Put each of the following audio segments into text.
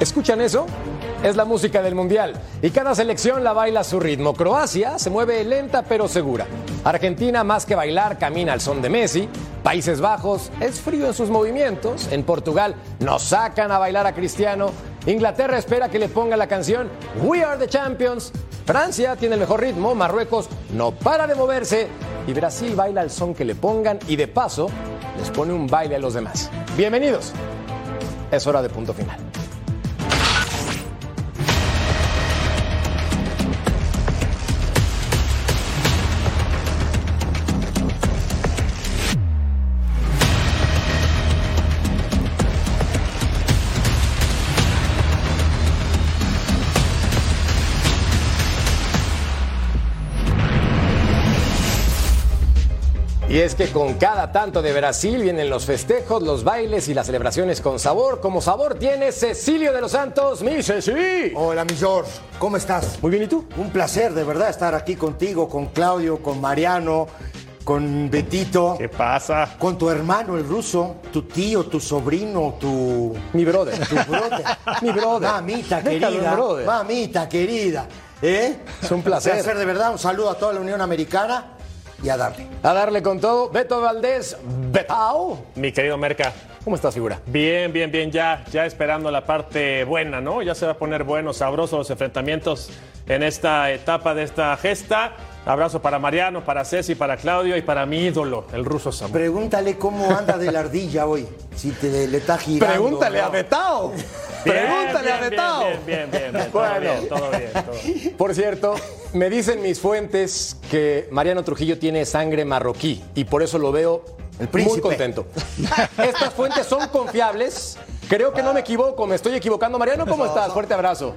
¿Escuchan eso? Es la música del Mundial y cada selección la baila a su ritmo. Croacia se mueve lenta pero segura. Argentina más que bailar camina al son de Messi. Países Bajos es frío en sus movimientos. En Portugal nos sacan a bailar a Cristiano. Inglaterra espera que le ponga la canción We Are the Champions. Francia tiene el mejor ritmo, Marruecos no para de moverse y Brasil baila al son que le pongan y de paso les pone un baile a los demás. Bienvenidos. Es hora de punto final. Y es que con cada tanto de Brasil vienen los festejos, los bailes y las celebraciones con sabor. Como sabor tiene Cecilio de los Santos, mi Ceci. Hola, mi George. ¿Cómo estás? Muy bien, ¿y tú? Un placer, de verdad, estar aquí contigo, con Claudio, con Mariano, con Betito. ¿Qué pasa? Con tu hermano, el ruso, tu tío, tu sobrino, tu... Mi brother. Tu brother. Mi brother. Mamita Déjalo, querida. brother. Mamita querida. ¿Eh? Es un placer. Un placer, de verdad. Un saludo a toda la Unión Americana y a darle. A darle con todo. Beto Valdés, Betao. Mi querido Merca. ¿Cómo estás, figura? Bien, bien, bien, ya, ya esperando la parte buena, ¿no? Ya se va a poner bueno, sabrosos los enfrentamientos en esta etapa de esta gesta. Abrazo para Mariano, para Ceci, para Claudio y para mi ídolo, el ruso Samuel. Pregúntale cómo anda de la ardilla hoy. Si te le está girando. Pregúntale ¿no? a Betao. Bien, Pregúntale bien, a Betao. Bien, bien, bien, bien, todo Bueno. bien, todo bien, todo bien. Por cierto, me dicen mis fuentes que Mariano Trujillo tiene sangre marroquí y por eso lo veo El príncipe. muy contento. Estas fuentes son confiables. Creo que no me equivoco, me estoy equivocando. Mariano, ¿cómo estás? Fuerte abrazo.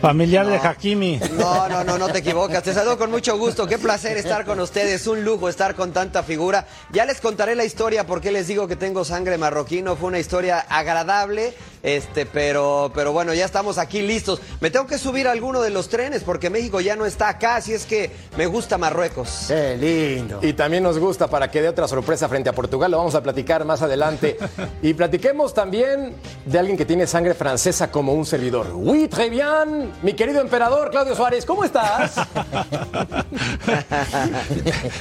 Familiar de Hakimi. No, no, no, no te equivocas. Te saludo con mucho gusto. Qué placer estar con ustedes. Un lujo estar con tanta figura. Ya les contaré la historia por qué les digo que tengo sangre marroquí. No fue una historia agradable, este, pero, pero bueno, ya estamos aquí listos. Me tengo que subir a alguno de los trenes porque México ya no está acá, así es que me gusta Marruecos. Qué lindo. Y también nos gusta para que dé otra sorpresa frente a Portugal, lo vamos a platicar más adelante. Y platiquemos también de alguien que tiene sangre francesa como un servidor. Oui, très bien. Mi querido emperador Claudio Suárez, ¿cómo estás?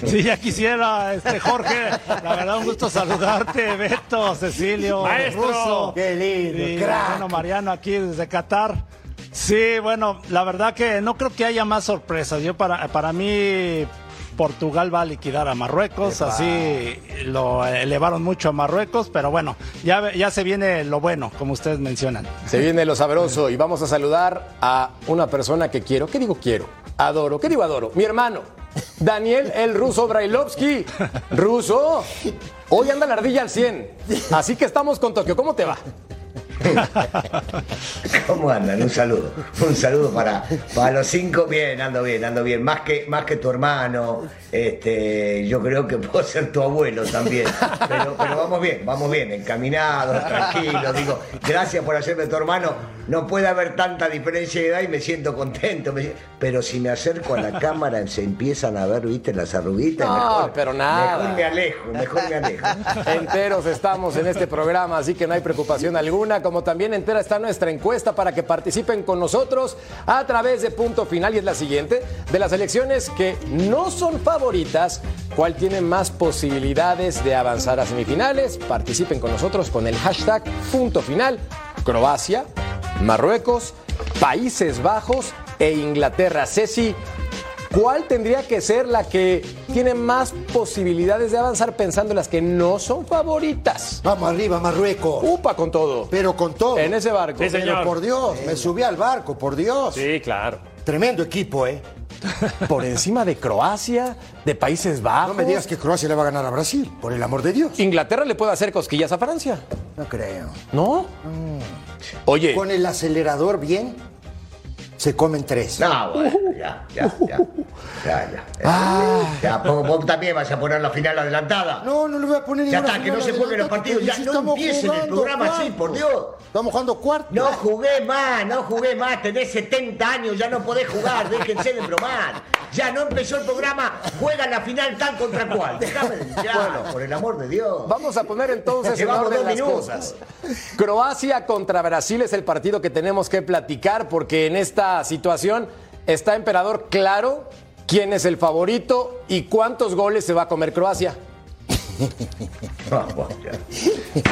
Sí, ya quisiera, este Jorge. La verdad, un gusto saludarte, Beto, Cecilio, Maestro. Russo. Qué lindo, Y, crack. bueno, Mariano aquí desde Qatar. Sí, bueno, la verdad que no creo que haya más sorpresas. Yo para, para mí Portugal va a liquidar a Marruecos, así lo elevaron mucho a Marruecos, pero bueno, ya, ya se viene lo bueno, como ustedes mencionan. Se viene lo sabroso y vamos a saludar a una persona que quiero. ¿Qué digo quiero? Adoro. ¿Qué digo adoro? Mi hermano, Daniel el ruso Brailovsky. Ruso, hoy anda la ardilla al 100. Así que estamos con Tokio. ¿Cómo te va? ¿Cómo andan? Un saludo. Un saludo para, para los cinco. Bien, ando bien, ando bien. Más que, más que tu hermano. Este, yo creo que puedo ser tu abuelo también. Pero, pero vamos bien, vamos bien, encaminados, tranquilos. Digo, gracias por hacerme tu hermano. No puede haber tanta diferencia de edad y me siento contento. me- pero si me acerco a la cámara se empiezan a ver, viste, las arruguitas. No, mejor- pero nada. Mejor me alejo, mejor me alejo. Enteros estamos en este programa, así que no hay preocupación alguna. Como también entera está nuestra encuesta para que participen con nosotros a través de punto final. Y es la siguiente: de las elecciones que no son favoritas, ¿cuál tiene más posibilidades de avanzar a semifinales? Participen con nosotros con el hashtag punto final. Croacia, Marruecos, Países Bajos e Inglaterra. Ceci, ¿Cuál tendría que ser la que tiene más posibilidades de avanzar pensando en las que no son favoritas? Vamos arriba, Marruecos. Upa con todo. Pero con todo. En ese barco. Sí, señor. Pero por Dios, me subí al barco, por Dios. Sí, claro. Tremendo equipo, ¿eh? Por encima de Croacia, de Países Bajos. No me digas que Croacia le va a ganar a Brasil, por el amor de Dios. Inglaterra le puede hacer cosquillas a Francia. No creo. ¿No? Oye, Con el acelerador bien, se comen tres. No, bueno, ya, ya, ya. Ya, ya. Ya, vos, vos también vas a poner la final adelantada. No, no le voy a poner Ya está, que no se jueguen los partidos. Ya no empiecen el programa así, cuarto. por Dios. Estamos jugando cuarto. No jugué más, no jugué más. Tenés 70 años, ya no podés jugar. Déjense de bromar. ya no empezó el programa, juega la final tal contra cual. Déjame Bueno. por el amor de Dios. Vamos a poner entonces en orden las minutos. cosas. Croacia contra Brasil es el partido que tenemos que platicar porque en esta situación está Emperador claro quién es el favorito y cuántos goles se va a comer Croacia. Ya.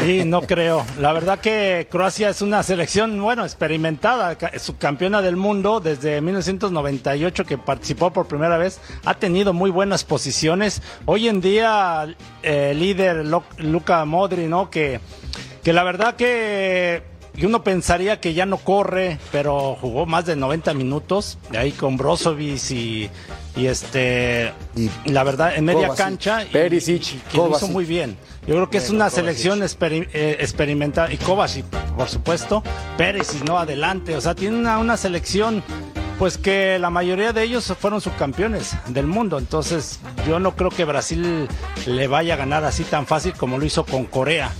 Sí, no creo. La verdad que Croacia es una selección, bueno, experimentada, ca- subcampeona del mundo desde 1998 que participó por primera vez, ha tenido muy buenas posiciones. Hoy en día, eh, líder Luka Modri, ¿no? Que, que la verdad que y uno pensaría que ya no corre, pero jugó más de 90 minutos, de ahí con Brozovic y, y este, Y la verdad, en media Kovacic. cancha. Perisic, y que lo hizo muy bien. Yo creo que es una selección eh, experimental. Y Kovacic, por supuesto. Pérez, no adelante. O sea, tiene una, una selección, pues que la mayoría de ellos fueron subcampeones del mundo. Entonces, yo no creo que Brasil le vaya a ganar así tan fácil como lo hizo con Corea.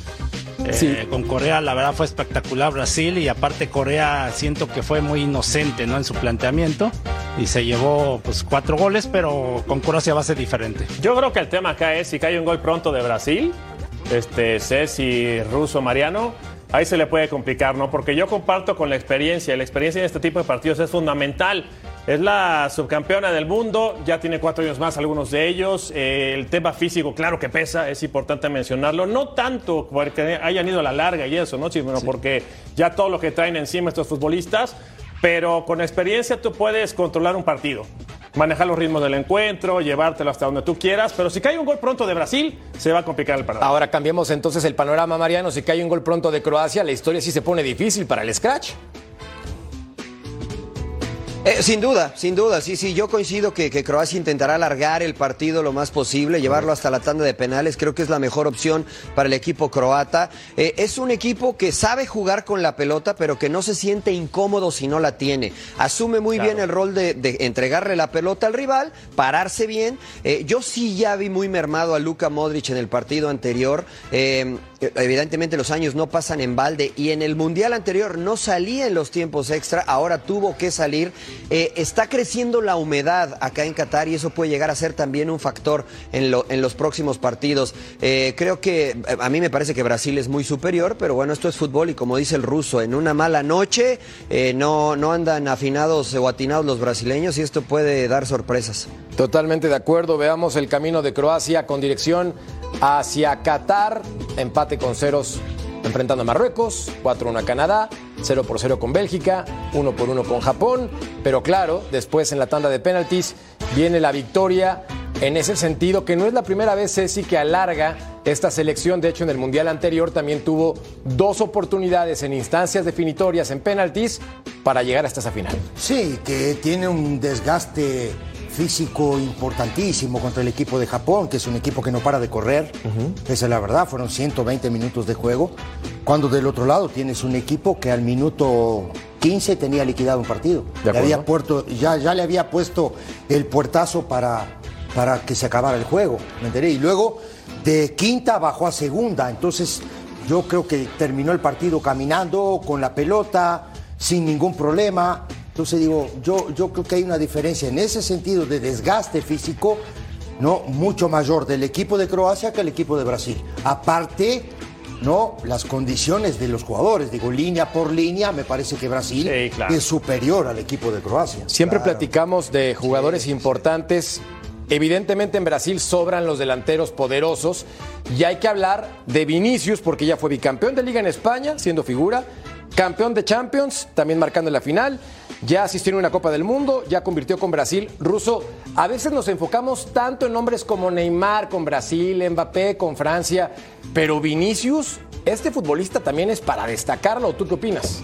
Eh, Sí. Con Corea, la verdad, fue espectacular Brasil. Y aparte, Corea siento que fue muy inocente ¿no? en su planteamiento. Y se llevó pues cuatro goles, pero con Croacia va a ser diferente. Yo creo que el tema acá es si cae un gol pronto de Brasil, este Ceci, Russo, Mariano, ahí se le puede complicar, ¿no? Porque yo comparto con la experiencia, la experiencia en este tipo de partidos es fundamental. Es la subcampeona del mundo, ya tiene cuatro años más algunos de ellos. Eh, el tema físico, claro que pesa, es importante mencionarlo. No tanto porque hayan ido a la larga y eso, ¿no, Sino porque ya todo lo que traen encima estos futbolistas, pero con experiencia tú puedes controlar un partido manejar los ritmos del encuentro, llevártelo hasta donde tú quieras, pero si cae un gol pronto de Brasil, se va a complicar el partido. Ahora cambiemos entonces el panorama, Mariano. Si cae un gol pronto de Croacia, la historia sí se pone difícil para el Scratch. Eh, sin duda, sin duda, sí, sí, yo coincido que, que Croacia intentará alargar el partido lo más posible, llevarlo hasta la tanda de penales, creo que es la mejor opción para el equipo croata. Eh, es un equipo que sabe jugar con la pelota, pero que no se siente incómodo si no la tiene. Asume muy bien el rol de, de entregarle la pelota al rival, pararse bien. Eh, yo sí ya vi muy mermado a Luka Modric en el partido anterior. Evidentemente los años no pasan en balde y en el mundial anterior no salía en los tiempos extra, ahora tuvo que salir. Eh, está creciendo la humedad acá en Qatar y eso puede llegar a ser también un factor en, lo- en los próximos partidos. Eh, creo que eh, a mí me parece que Brasil es muy superior, pero bueno, esto es fútbol y como dice el ruso, en una mala noche no, no andan afinados o atinados los brasileños y esto puede dar sorpresas. Totalmente de acuerdo. Veamos el camino de Croacia con dirección hacia Qatar. Empate con ceros enfrentando a Marruecos, 4-1 a Canadá, 0 por 0 con Bélgica, 1 por 1 con Japón. Pero claro, después en la tanda de penaltis viene la victoria en ese sentido que no es la primera vez, Ceci, que alarga esta selección. De hecho, en el Mundial anterior también tuvo dos oportunidades en instancias definitorias en penaltis para llegar hasta esa final. Sí, que tiene un desgaste físico importantísimo contra el equipo de Japón, que es un equipo que no para de correr. Esa es la verdad, fueron 120 minutos de juego. Cuando del otro lado tienes un equipo que al minuto 15 tenía liquidado un partido. Le había puerto- ya, ya le había puesto el puertazo para, para que se acabara el juego. ¿Me enteré? Y luego de quinta bajó a segunda. Entonces yo creo que terminó el partido caminando con la pelota, sin ningún problema. Entonces digo, yo, yo creo que hay una diferencia en ese sentido de desgaste físico, no mucho mayor del equipo de Croacia que el equipo de Brasil. Aparte, no las condiciones de los jugadores, digo, línea por línea, me parece que Brasil Sí, claro. es superior al equipo de Croacia. Siempre Claro. platicamos de jugadores importantes. Evidentemente en Brasil sobran los delanteros poderosos y hay que hablar de Vinicius porque ya fue bicampeón de liga en España, siendo figura, campeón de Champions, también marcando la final, ya asistió en una Copa del Mundo, ya convirtió con Brasil. Ruso, a veces nos enfocamos tanto en nombres como Neymar con Brasil, Mbappé con Francia, pero Vinicius, este futbolista también es para destacarlo. ¿Tú qué opinas?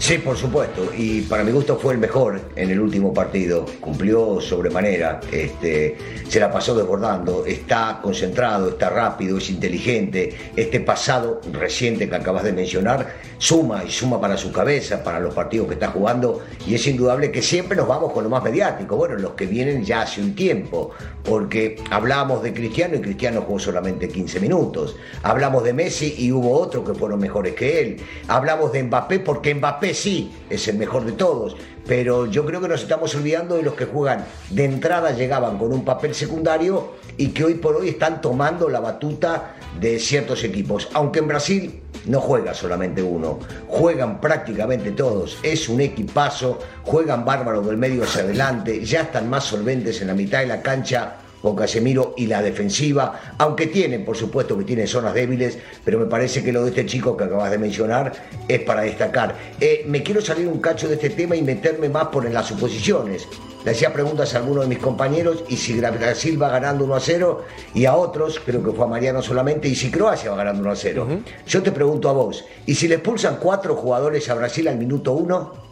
Sí, por supuesto. Y para mi gusto fue el mejor en el último partido. Cumplió sobremanera. Este, se la pasó desbordando. Está concentrado, está rápido, es inteligente. Este pasado reciente que acabas de mencionar suma y suma para su cabeza, para los partidos que está jugando. Y es indudable que siempre nos vamos con lo más mediático. Bueno, los que vienen ya hace un tiempo. Porque hablamos de Cristiano y Cristiano jugó solamente 15 minutos. Hablamos de Messi y hubo otros que fueron mejores que él. Hablamos de Mbappé porque Mbappé sí es el mejor de todos. pero yo creo que nos estamos olvidando de los que juegan de entrada, llegaban con un papel secundario y que hoy por hoy están tomando la batuta de ciertos equipos. Aunque en Brasil no juega solamente uno, juegan prácticamente todos, es un equipazo, juegan bárbaros del medio hacia adelante, ya están más solventes en la mitad de la cancha con Casemiro y la defensiva, aunque tienen, por supuesto, que tienen zonas débiles, pero me parece que lo de este chico que acabas de mencionar es para destacar. Eh, me quiero salir un cacho de este tema y meterme más por en las suposiciones. Le hacía preguntas a algunos de mis compañeros y si Brasil va ganando 1 a 0 y a otros, creo que fue a Mariano solamente, y si Croacia va ganando 1 a 0. Yo te pregunto a vos, ¿y si le expulsan cuatro jugadores a Brasil al minuto 1?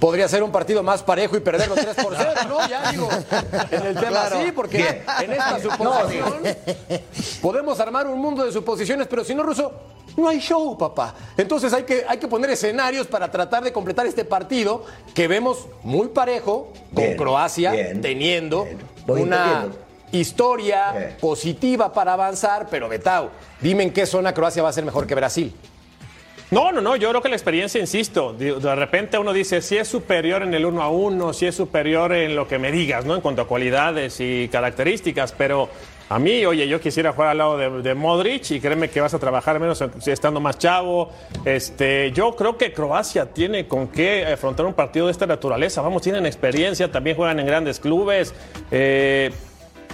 Podría ser un partido más parejo y perderlo 3 por 0, ¿no? Ya digo, en el tema sí, porque en esta suposición podemos armar un mundo de suposiciones, pero si no, Ruso, no hay show, papá. Entonces hay que, hay que poner escenarios para tratar de completar este partido que vemos muy parejo con Croacia, teniendo una historia positiva para avanzar, pero Betao, dime en qué zona Croacia va a ser mejor que Brasil. No, no, no, yo creo que la experiencia, insisto, de repente uno dice si es superior en el uno a uno, si es superior en lo que me digas, ¿no? En cuanto a cualidades y características, pero a mí, oye, yo quisiera jugar al lado de, Modric y créeme que vas a trabajar menos estando más chavo. Este, yo creo que Croacia tiene con qué afrontar un partido de esta naturaleza. Vamos, tienen experiencia, también juegan en grandes clubes. Eh,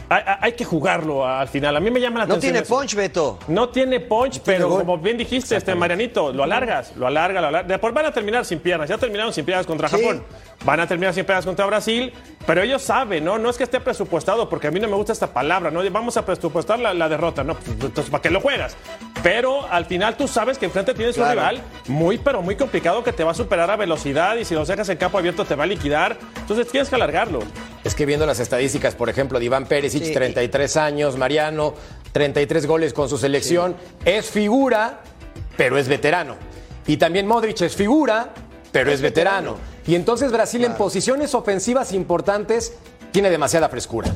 hay, que jugarlo al final. A mí me llama la atención. No tiene punch, Beto. No tiene punch, pero como bien dijiste, este Marianito, lo alargas, lo alarga, lo alarga. Después van a terminar sin piernas. Ya terminaron sin piernas contra Japón. Van a terminar sin piernas contra Brasil. Pero ellos saben, ¿no? No es que esté presupuestado, porque a mí no me gusta esta palabra, ¿no? Vamos a presupuestar la, derrota, ¿no? Entonces, ¿para qué lo juegas? Pero al final tú sabes que enfrente tienes un rival muy, pero muy complicado que te va a superar a velocidad y si los dejas en campo abierto te va a liquidar. Entonces tienes que alargarlo. Es que viendo las estadísticas, por ejemplo, de Iván Pérez, 33 años, Mariano, 33 goles con su selección, es figura, pero es veterano. Y también Modric es figura, pero es, veterano. Y entonces Brasil en posiciones ofensivas importantes tiene demasiada frescura.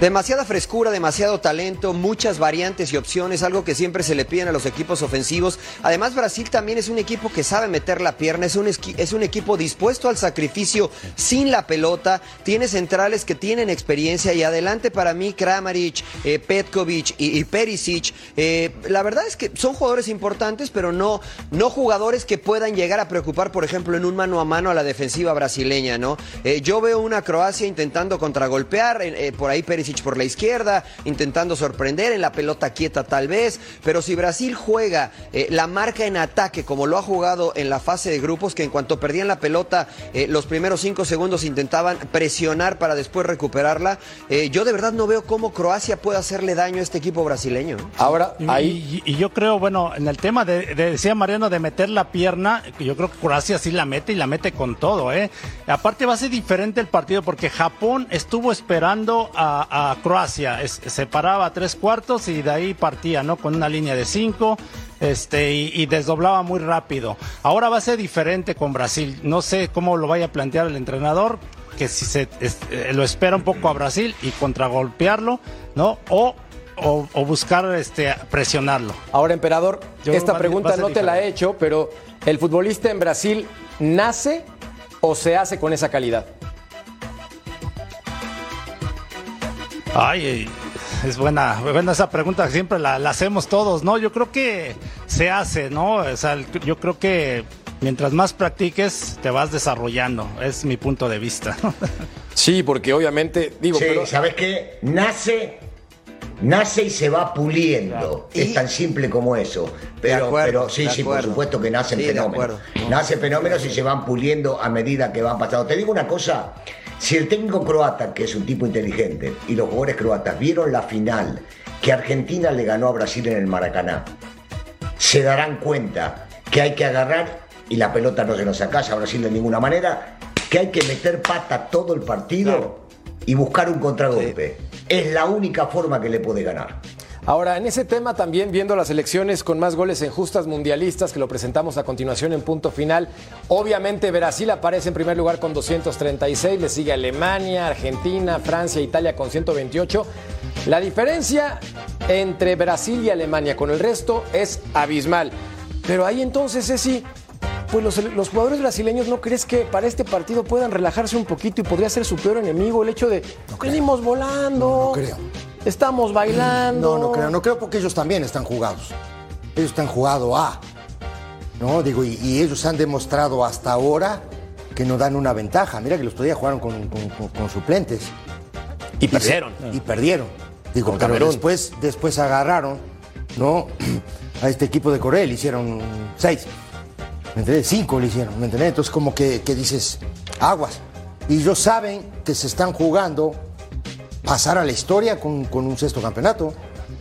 Demasiada frescura, demasiado talento, muchas variantes y opciones, algo que siempre se le piden a los equipos ofensivos. Además, Brasil también es un equipo que sabe meter la pierna, es un, es un equipo dispuesto al sacrificio sin la pelota, tiene centrales que tienen experiencia y adelante para mí Kramaric, eh, Petkovic y, Perisic. Eh, la verdad es que son jugadores importantes, pero no, no jugadores que puedan llegar a preocupar, por ejemplo, en un mano a mano a la defensiva brasileña, ¿no? Eh, yo veo una Croacia intentando contragolpear, por ahí Perisic por la izquierda, intentando sorprender en la pelota quieta tal vez, pero si Brasil juega eh, la marca en ataque como lo ha jugado en la fase de grupos, que en cuanto perdían la pelota, eh, los primeros cinco segundos intentaban presionar para después recuperarla, eh, yo de verdad no veo cómo Croacia puede hacerle daño a este equipo brasileño. Ahora, ahí... Y, yo creo, bueno, en el tema de, decía Mariano, de meter la pierna, yo creo que Croacia sí la mete y la mete con todo, ¿eh? Aparte va a ser diferente el partido porque Japón estuvo esperando a, a Croacia. se paraba a tres cuartos y de ahí partía, ¿no? Con una línea de cinco este, y, desdoblaba muy rápido. Ahora va a ser diferente con Brasil. No sé cómo lo vaya a plantear el entrenador, que si se eh, lo espera un poco a Brasil y contragolpearlo, ¿no? O o, buscar este, presionarlo. Ahora, emperador, esta pregunta no te la he hecho, pero ¿el futbolista en Brasil nace o se hace con esa calidad? Ay, es buena, buena esa pregunta, siempre la, hacemos todos, ¿no? Yo creo que se hace, ¿no? O sea, yo creo que mientras más practiques, te vas desarrollando, es mi punto de vista. Sí, porque obviamente, digo, sí, ¿sabes qué? Nace nace y se va puliendo. Es tan simple como eso. Pero, pero sí, sí, por supuesto que nacen fenómenos. Nacen fenómenos y se van puliendo a medida que van pasando. Te digo una cosa, si el técnico croata, que es un tipo inteligente, y los jugadores croatas vieron la final que Argentina le ganó a Brasil en el Maracaná, se darán cuenta que hay que agarrar, y la pelota no se nos saca a Brasil de ninguna manera, que hay que meter pata todo el partido y buscar un contragolpe. Es la única forma que le puede ganar. Ahora, en ese tema también viendo las elecciones con más goles en justas mundialistas, que lo presentamos a continuación en punto final, obviamente Brasil aparece en primer lugar con 236, le sigue Alemania, Argentina, Francia, Italia con 128. La diferencia entre Brasil y Alemania con el resto es abismal. Pero ahí entonces, sí, pues los, los jugadores brasileños, ¿no crees que para este partido puedan relajarse un poquito y podría ser su peor enemigo el hecho de venimos volando? No, no creo. Estamos bailando. No, no creo, no creo porque ellos también están jugados. Ellos están jugado A. ¿No? Digo, y, y ellos han demostrado hasta ahora que no dan una ventaja. Mira que los otro día jugaron con, con- con- con suplentes. Y perdieron. Y perdieron. Digo, Con pero después, después agarraron, ¿no? A este equipo de Corea le hicieron seis. ¿Me entiendes? Cinco le hicieron, ¿me entiendes? Entonces como que, que dices, aguas. Y ellos saben que se están jugando pasar a la historia con, con un sexto campeonato.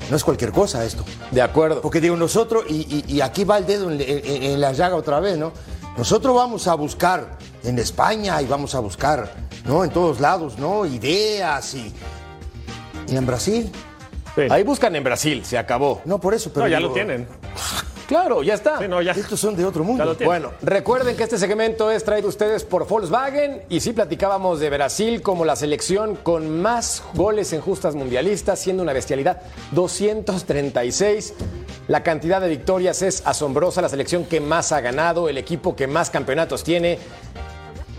No es cualquier cosa esto. De acuerdo. Porque digo, nosotros, y, y- y aquí va el dedo en, en- en la llaga otra vez, ¿no? Nosotros vamos a buscar en España y vamos a buscar, ¿no? En todos lados, ¿no? Ideas y. ¿Y en Brasil? Sí. Ahí buscan en Brasil, se acabó. No, por eso, pero. No, ya digo, lo tienen. Claro, ya está. Sí, no, ya. Estos son de otro mundo. Bueno, recuerden que este segmento es traído a ustedes por Volkswagen y sí platicábamos de Brasil como la selección con más goles en justas mundialistas, siendo una bestialidad 236. La cantidad de victorias es asombrosa, la selección que más ha ganado, el equipo que más campeonatos tiene.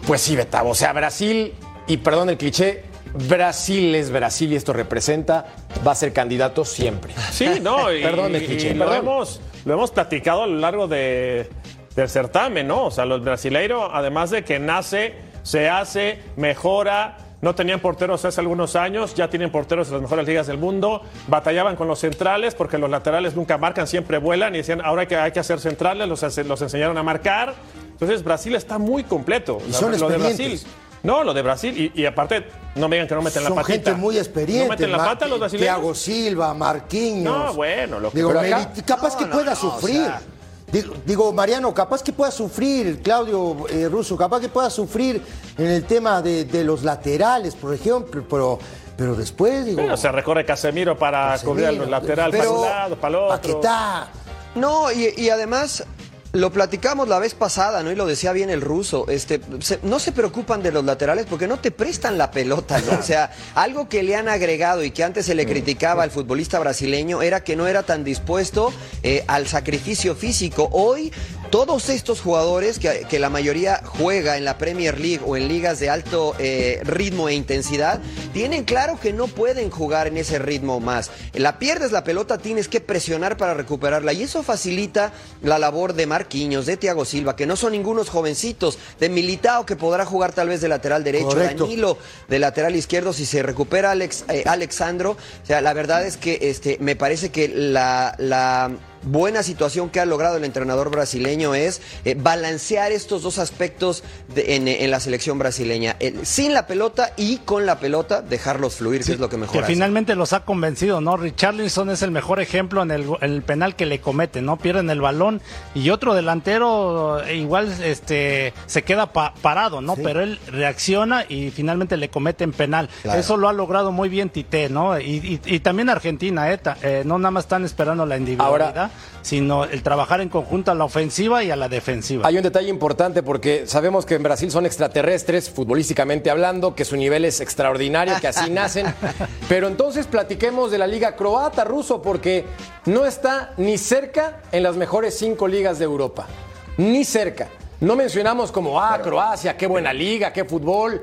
Pues sí, Betavo, o sea, Brasil, y perdón el cliché, Brasil es Brasil y esto representa, va a ser candidato siempre. Sí, no, y, Perdón, el y- cliché, y lo. Lo hemos platicado a lo largo de, del certamen, ¿no? O sea, los brasileiros, además de que nace, se hace, mejora. No tenían porteros hace algunos años, ya tienen porteros en las mejores ligas del mundo. Batallaban con los centrales porque los laterales nunca marcan, siempre vuelan y decían, ahora hay que, hay que hacer centrales, los, los enseñaron a marcar. Entonces, Brasil está muy completo. Y son lo de Brasil. No, lo de Brasil. Y, y aparte, no me digan que no meten la Son patita. gente muy experiente. No meten la pata los brasileños. Thiago Silva, Marquinhos. No, bueno, lo que- Digo, acá- capaz que No, no, pueda no, sufrir. o sea- Digo, digo, Mariano, capaz que pueda sufrir, Claudio eh, Russo, capaz que pueda sufrir en el tema de, de los laterales, por ejemplo, pero, pero después, digo. Bueno, se recorre Casemiro para Casemiro, cubrir el lateral para un lado, para el otro. Paquetá, No, y, y además lo platicamos la vez pasada, ¿no? Y lo decía bien el ruso. Este, se- no se preocupan de los laterales porque no te prestan la pelota, ¿no? O sea, algo que le han agregado y que antes se le criticaba al futbolista brasileño era que no era tan dispuesto eh, al sacrificio físico. Hoy, todos estos jugadores que, que la mayoría juega en la Premier League o en ligas de alto eh, ritmo e intensidad, tienen claro que no pueden jugar en ese ritmo más. La pierdes la pelota, tienes que presionar para recuperarla y eso facilita la labor de Marquinhos, de Thiago Silva, que no son ningunos jovencitos, de Militao que podrá jugar tal vez de lateral derecho, Correcto. Danilo de lateral izquierdo si se recupera Alex, eh, Alexandro. O sea, la verdad es que este me parece que la, la buena situación que ha logrado el entrenador brasileño es eh, balancear estos dos aspectos de- en, en la selección brasileña. El- sin la pelota y con la pelota dejarlos fluir, que es lo que mejor que hace. finalmente los ha convencido, ¿no? Richarlison es el mejor ejemplo en el, go- en el penal que le comete, ¿no? Pierden el balón y otro delantero eh, igual este se queda pa- parado, ¿no? Pero él reacciona y finalmente le cometen penal. Claro. Eso lo ha logrado muy bien Tite, ¿no? Y, y- y también Argentina, ¿eh? Ta- eh, no nada más están esperando la individualidad, sino el trabajar en conjunto a la ofensiva y a la defensiva. Hay un detalle importante porque sabemos que en Brasil son extraterrestres, futbolísticamente hablando, que su nivel es extraordinario, que así nacen. Pero entonces platiquemos de la liga croata ruso porque no está ni cerca en las mejores cinco ligas de Europa. Ni cerca. No mencionamos como, ah, Croacia, qué buena liga, qué fútbol.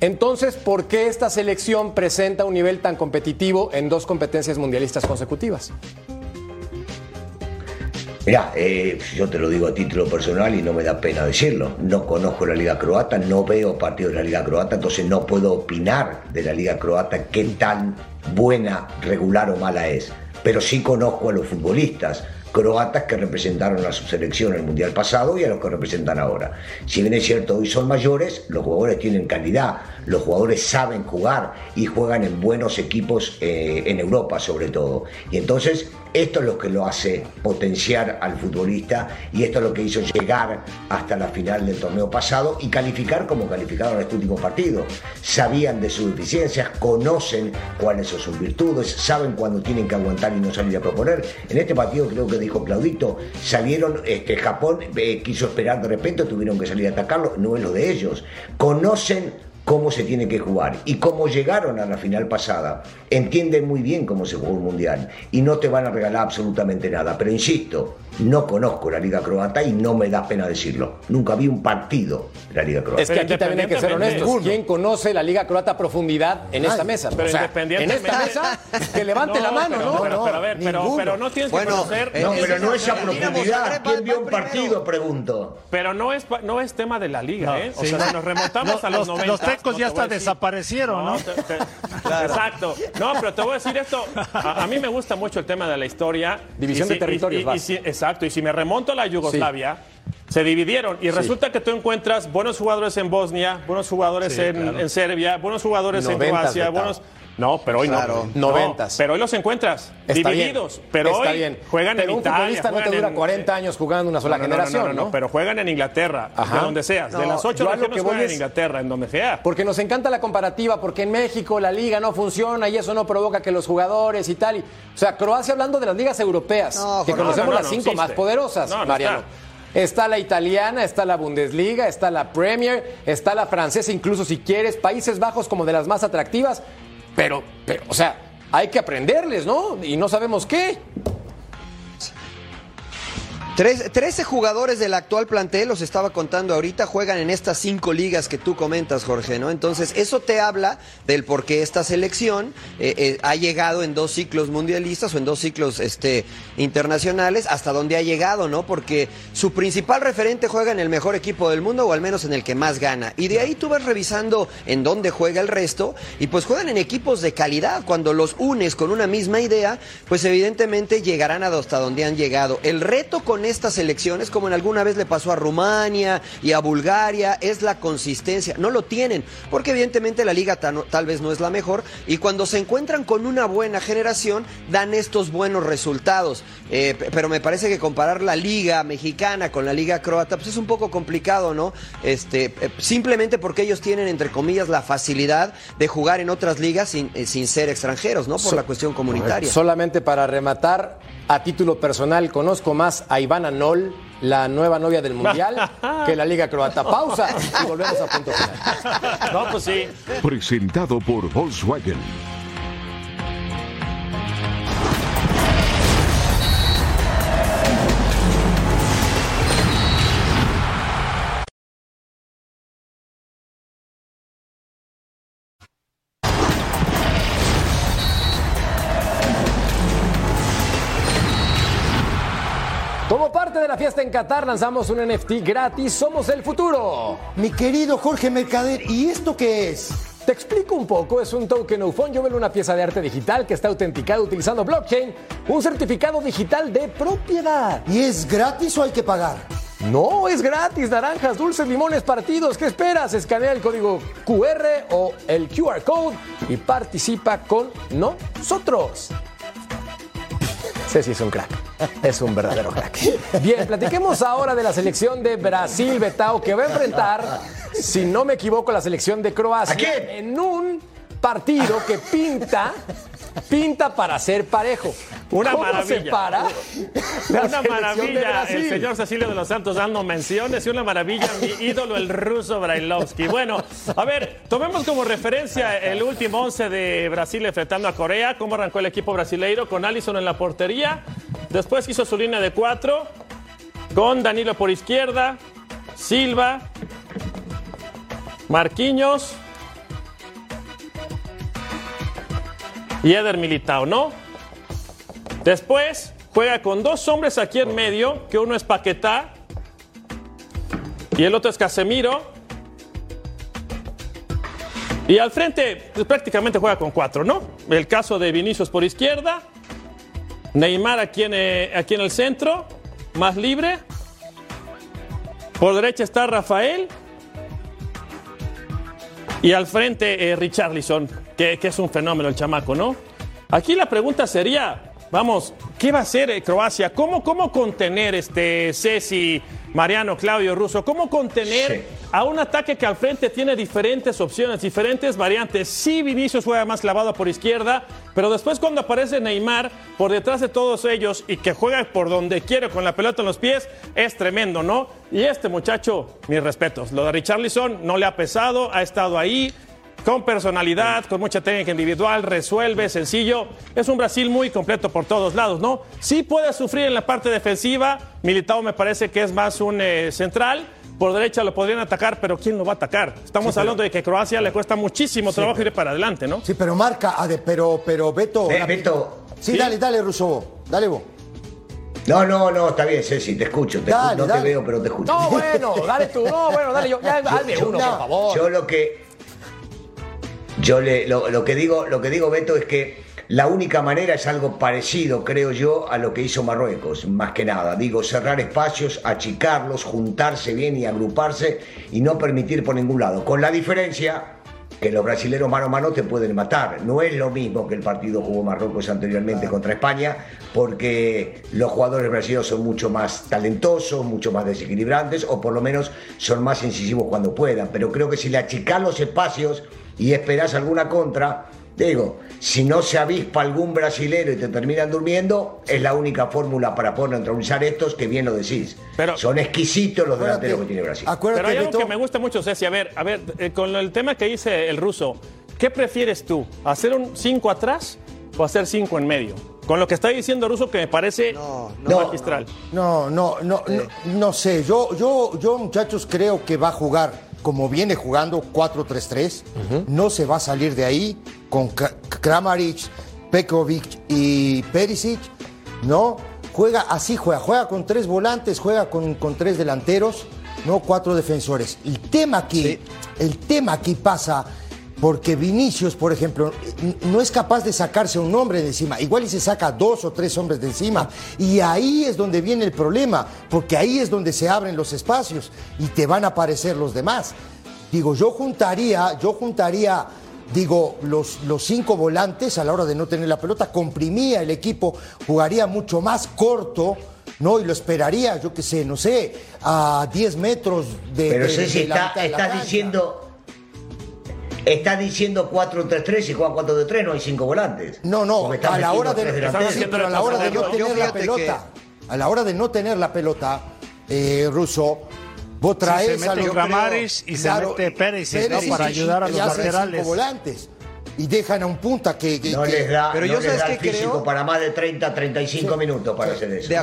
Entonces, ¿por qué esta selección presenta un nivel tan competitivo en dos competencias mundialistas consecutivas? Mirá, eh, yo te lo digo a título personal y no me da pena decirlo. No conozco la Liga Croata, no veo partidos de la Liga Croata, entonces no puedo opinar de la Liga Croata qué tan buena, regular o mala es. Pero sí conozco a los futbolistas croatas que representaron a su selección en el Mundial pasado y a los que representan ahora. Si bien es cierto, hoy son mayores, los jugadores tienen calidad, los jugadores saben jugar y juegan en buenos equipos eh, en Europa sobre todo. Y entonces esto es lo que lo hace potenciar al futbolista y esto es lo que hizo llegar hasta la final del torneo pasado y calificar como calificaron en este último partido. Sabían de sus deficiencias, conocen cuáles son sus virtudes, saben cuándo tienen que aguantar y no salir a proponer. En este partido creo que dijo Claudito, salieron, este, Japón eh, quiso esperar de repente, tuvieron que salir a atacarlo, no es lo de ellos. Conocen cómo se tiene que jugar. Y como llegaron a la final pasada, entienden muy bien cómo se jugó un mundial y no te van a regalar absolutamente nada. Pero insisto, no conozco la Liga Croata y no me da pena decirlo. Nunca vi un partido de la Liga Croata. Es que aquí también hay que ser honestos. ¿Quién conoce la Liga Croata a profundidad en esta mesa? pero O sea, en esta mesa, que levante la mano, pero, ¿no? Pero, No, pero a ver, pero, no tienes Bueno, que conocer. eh, No, eh, pero no esa Argentina, profundidad. ¿Quién vio un partido? Pregunto. Pero no es, no es tema de la liga, ¿eh? O sí. sea, si nos remontamos a los, los- 90. No ya hasta desaparecieron, ¿no? te- te- Exacto. No, pero te voy a decir esto. A, a mí me gusta mucho el tema de la historia. División Y de territorios, y- y- vas. y si- exacto. Y si me remonto a la Yugoslavia. Se dividieron y resulta que tú encuentras buenos jugadores en Bosnia, buenos jugadores Sí, en, claro. en Serbia, buenos jugadores en Croacia, buenos. No, pero hoy Claro. no. Noventas. No, pero hoy los encuentras Está divididos. bien, Pero está hoy bien. juegan pero en un Italia. futbolista no te juegan dura en- 40 años jugando una sola no, no, no, generación, no, no, ¿no? pero juegan en Inglaterra, Ajá. de donde seas. de las ocho regiones que juegan en Inglaterra, en donde sea. Porque nos encanta la comparativa, porque en México la liga no funciona y eso no provoca que los jugadores y tal. y- o sea, Croacia hablando de las ligas europeas, No, que conocemos no, no, las cinco más poderosas, No, no Mariano. Está. la italiana, está la Bundesliga, está la Premier, está la francesa, incluso si quieres, Países Bajos como de las más atractivas. Pero, pero, o sea, hay que aprenderles, ¿no? Y no sabemos qué. Tres- 13 jugadores del actual plantel, los estaba contando ahorita, juegan en estas cinco ligas que tú comentas, Jorge, ¿no? Entonces, eso te habla del por qué esta selección eh, eh, ha llegado en dos ciclos mundialistas o en dos ciclos este, internacionales, hasta donde ha llegado, ¿no? Porque su principal referente juega en el mejor equipo del mundo o al menos en el que más gana. Y de ahí tú vas revisando en dónde juega el resto y pues juegan en equipos de calidad. Cuando los unes con una misma idea, pues evidentemente llegarán hasta donde han llegado. El reto con estas selecciones, como en alguna vez le pasó a Rumania y a Bulgaria, es la consistencia. No lo tienen, porque evidentemente la liga tan- tal vez no es la mejor y cuando se encuentran con una buena generación dan estos buenos resultados. Eh, pero me parece que comparar la liga mexicana con la liga croata pues es un poco complicado, ¿no? Este, eh, simplemente porque ellos tienen entre comillas la facilidad de jugar en otras ligas sin, eh, sin ser extranjeros, ¿no? Por So- la cuestión comunitaria. Solamente para rematar, a título personal, conozco más a Ivana Nol, la nueva novia del Mundial, que la Liga Croata. Pausa y volvemos a punto final. No, pues sí. Presentado por Volkswagen. En Qatar, lanzamos un NFT gratis. Somos el futuro. Mi querido Jorge Mercader, ¿y esto qué es? Te explico un poco, es un token fungible, una pieza de arte digital que está autenticada utilizando blockchain, un certificado digital de propiedad. ¿Y es gratis o hay que pagar? No, es gratis, naranjas, dulces, limones, partidos. ¿Qué esperas? Escanea el código QR o el QR code y participa con nosotros. Ceci es un crack, es un verdadero crack. Bien, platiquemos ahora de la selección de Brasil, Betao, que va a enfrentar, si no me equivoco, la selección de Croacia ¿A quién? en un partido que pinta, pinta para ser parejo. Una ¿Cómo maravilla. se para? Una maravilla, el señor Cecilio de los Santos dando menciones y una maravilla mi ídolo, el ruso Brailovsky. Bueno, a ver, tomemos como referencia el último 11 de Brasil enfrentando a Corea, cómo arrancó el equipo brasileiro con Allison en la portería, después hizo su línea de cuatro, con Danilo por izquierda, Silva, Marquinhos y Eder Militao, ¿no? Después juega con dos hombres aquí en medio, que uno es Paquetá y el otro es Casemiro. Y al frente pues, prácticamente juega con cuatro, ¿no? El caso de Vinicius por izquierda, Neymar aquí en, eh, aquí en el centro, más libre. Por derecha está Rafael. Y al frente eh, Richarlison, que, que es un fenómeno el chamaco, ¿no? Aquí la pregunta sería, vamos, ¿qué va a hacer eh, Croacia? ¿Cómo, cómo contener este Ceci, Mariano, Claudio, Russo? ¿Cómo contener Sí. a un ataque que al frente tiene diferentes opciones, diferentes variantes? Sí, Vinicius juega más clavado por izquierda, pero después cuando aparece Neymar por detrás de todos ellos y que juega por donde quiere con la pelota en los pies, es tremendo, ¿no? Y este muchacho, mis respetos, lo de Richarlison no le ha pesado, ha estado ahí. Con personalidad, con mucha técnica individual, resuelve, sencillo. Es un Brasil muy completo por todos lados, ¿no? Sí puede sufrir en la parte defensiva. Militao me parece que es más un eh, central. Por derecha lo podrían atacar, pero ¿quién lo va a atacar? Estamos hablando de que a Croacia le cuesta muchísimo trabajo ir para adelante, ¿no? Sí, pero marca, pero, pero Beto. Be- Beto. Sí, ¿Sí? dale, dale, Russo. Dale vos. No, no, no, está bien, Ceci, te escucho. Te Dale, no dale. te veo, pero te escucho. No, bueno, dale tú. No, bueno, dale yo. Ya, hazme Yo- uno, yo- por favor. Yo lo que. Yo le, lo, lo que digo, lo que digo, Beto, es que la única manera es algo parecido, creo yo, a lo que hizo Marruecos, más que nada. Digo, cerrar espacios, achicarlos, juntarse bien y agruparse y no permitir por ningún lado. Con la diferencia que los brasileros mano a mano te pueden matar. No es lo mismo que el partido jugó Marruecos anteriormente contra España, porque los jugadores brasileños son mucho más talentosos, mucho más desequilibrantes, o por lo menos son más incisivos cuando puedan. Pero creo que si le achicás los espacios y esperás alguna contra, digo, si no se avispa algún brasilero y te terminan durmiendo, es la única fórmula para poder neutralizar estos, que bien lo decís. Pero- son exquisitos los delanteros que tiene Brasil. Acuérdate, Pero hay algo que me gusta mucho, Ceci. A ver, a ver, eh, con el tema que dice el ruso, ¿qué prefieres tú? ¿Hacer un 5 atrás o hacer 5 en medio? Con lo que está diciendo Russo que me parece No, no. magistral. No, no, no, no, no sé. Yo, yo, yo, muchachos, creo que va a jugar como viene jugando 4-3-3. No se va a salir de ahí con Kra- Kramaric, Pekovic y Perisic. No, juega así, juega. Juega con tres volantes, juega con, con tres delanteros, no cuatro defensores. El tema aquí, el tema aquí pasa porque Vinicius, por ejemplo, no es capaz de sacarse un hombre de encima. Igual y se saca dos o tres hombres de encima. Y ahí es donde viene el problema, porque ahí es donde se abren los espacios y te van a aparecer los demás. Digo, yo juntaría, yo juntaría, digo, los, los cinco volantes a la hora de no tener la pelota, comprimía el equipo, jugaría mucho más corto. ¿no? Y lo esperaría, yo qué sé, no sé, a 10 metros de. Pero de- de la está, mitad de la está cancha. diciendo. Está diciendo 4-3-3 y juega 4-3, no hay cinco volantes. No, no, a la hora de, sí, pero a la hora de no tener la pelota, a la hora de no tener la pelota, eh, Russo, vos Sí, traes se a los Kramaric y se mete Perisic, ¿no? Para ayudar a los laterales. cinco volantes y dejan a un punta que, que- No que- les da, Pero no yo les sabes da el físico creo. para más de 30, 35 minutos para hacer eso. De,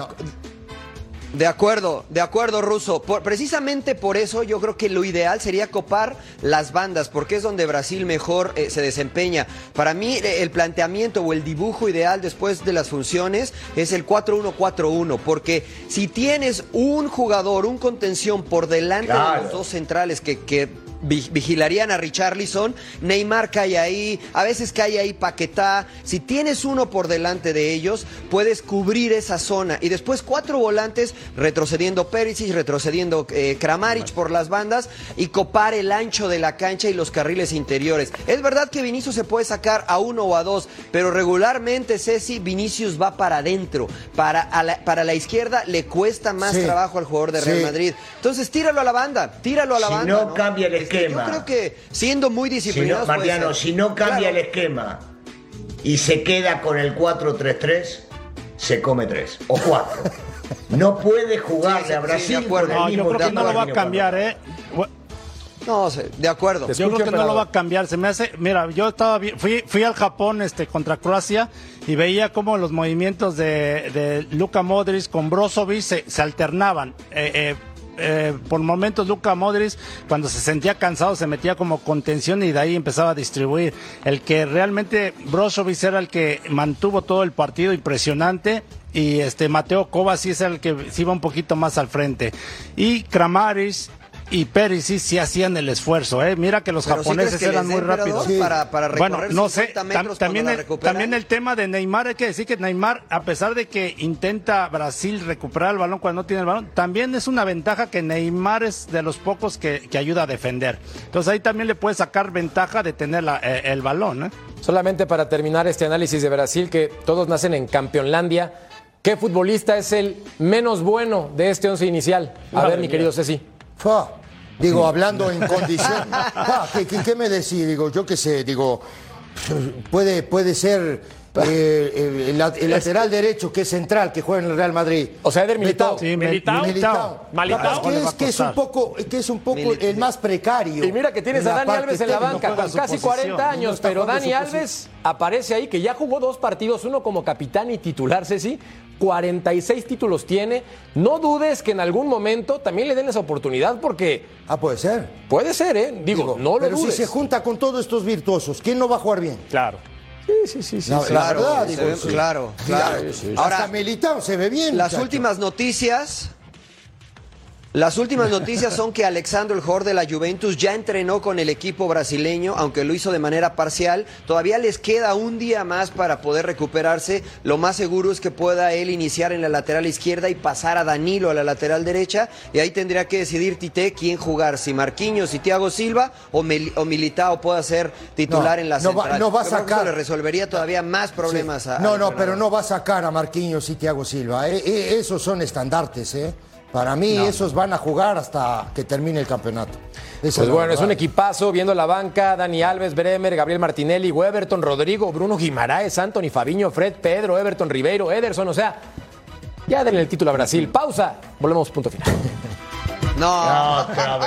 de acuerdo, de acuerdo, Ruso. Por- precisamente por eso yo creo que lo ideal sería copar las bandas, porque es donde Brasil mejor eh, se desempeña. Para mí, eh, el planteamiento o el dibujo ideal después de las funciones es el 4-1-4-1, porque si tienes un jugador, un contención por delante de los dos centrales que, que vigilarían a Richarlison, Neymar cae ahí, a veces cae ahí Paquetá. Si tienes uno por delante de ellos, puedes cubrir esa zona. Y después cuatro volantes retrocediendo Perisic, retrocediendo eh, Kramaric por las bandas y copar el ancho de la cancha y los carriles interiores. Es verdad que Vinicius se puede sacar a uno o a dos, pero regularmente, Ceci, Vinicius va para adentro. Para, a la, para la izquierda le cuesta más Sí. trabajo al jugador de Real Sí. Madrid. Entonces, tíralo a la banda, tíralo a la Si banda. no cambia el esquema. Yo creo que siendo muy Si no, disciplinados. puede Mariano, ser. si no cambia Claro. el esquema y se queda con el 4-3-3, se come 3 o 4. No puede jugarle Sí, sí, a sí, de Brasil con el No, mismo yo creo que no lo va a cambiar, ¿eh? No, sí, de acuerdo. Yo creo que no lo va a cambiar. Se me hace, mira, yo estaba fui, fui al Japón este contra Croacia y veía cómo los movimientos de, de Luka Modric con Brozovic se, se alternaban. Eh, eh, eh, por momentos Luka Modric cuando se sentía cansado se metía como contención y de ahí empezaba a distribuir. El que realmente Brozovic era el que mantuvo todo el partido impresionante y este Mateo Kovacic es el que se iba un poquito más al frente. Y Kramaric y Perisic sí hacían el esfuerzo, ¿eh? Mira que los Pero ¿sí japoneses que eran muy rápidos. para- para bueno, no sé, 50 tam- metros también, el, también el tema de Neymar, hay que decir que Neymar, a pesar de que intenta Brasil recuperar el balón cuando no tiene el balón, también es una ventaja que Neymar es de los pocos que, que ayuda a defender. Entonces ahí también le puede sacar ventaja de tener la- eh, el balón, ¿eh? Solamente para terminar este análisis de Brasil, que todos nacen en Campeonlandia, ¿qué futbolista es el menos bueno de este once inicial? A Madre ver, mi mía. querido Ceci. Fa, digo, hablando en condición. Fa, ¿qué, qué- qué me decís? Digo, yo qué sé, digo, puede, puede ser eh, el, el la- el lateral derecho que es central, que juega en el Real Madrid. O sea, Eder Militao. Sí, Militao. Militao. Militao. Que es, que es un poco, que es un poco el más precario. Y mira que tienes en a Dani Alves en la banca con casi posición, 40 no años, pero Dani Alves aparece ahí, que ya jugó dos partidos, uno como capitán y titular, Ceci. 46 títulos tiene. No dudes que en algún momento también le den esa oportunidad porque Ah, puede ser. puede ser, ¿eh? Digo, Digo, no lo pero dudes. si se junta con todos estos virtuosos, ¿quién no va a jugar bien? Claro. Sí, sí, sí. sí, La- sí. la Claro, verdad, se digo, ve- sí. claro, claro. Ahora, Militao se ve bien. Las muchacho. últimas noticias. Las últimas noticias son que Alexandro el jugador de la Juventus ya entrenó con el equipo brasileño, aunque lo hizo de manera parcial. Todavía les queda un día más para poder recuperarse. Lo más seguro es que pueda él iniciar en la lateral izquierda y pasar a Danilo a la lateral derecha. Y ahí tendría que decidir Tite quién jugar, si Marquinhos y Thiago Silva o, Mel- o Militao pueda ser titular No, en la no va- central. no va a sacar. le resolvería todavía más problemas Sí. a No, no, pero no va a sacar a Marquinhos y Thiago Silva. eh, eh, esos son estandartes, ¿eh? Para mí, esos van a jugar hasta que termine el campeonato. Esa Pues bueno, es un equipazo viendo la banca, Dani Alves, Bremer, Gabriel Martinelli, Weberton, Rodrigo, Bruno Guimaraes, Anthony Fabiño, Fred, Pedro, Everton, Ribeiro, Ederson, o sea, ya denle el título a Brasil. Pausa, volvemos punto final. No, Otra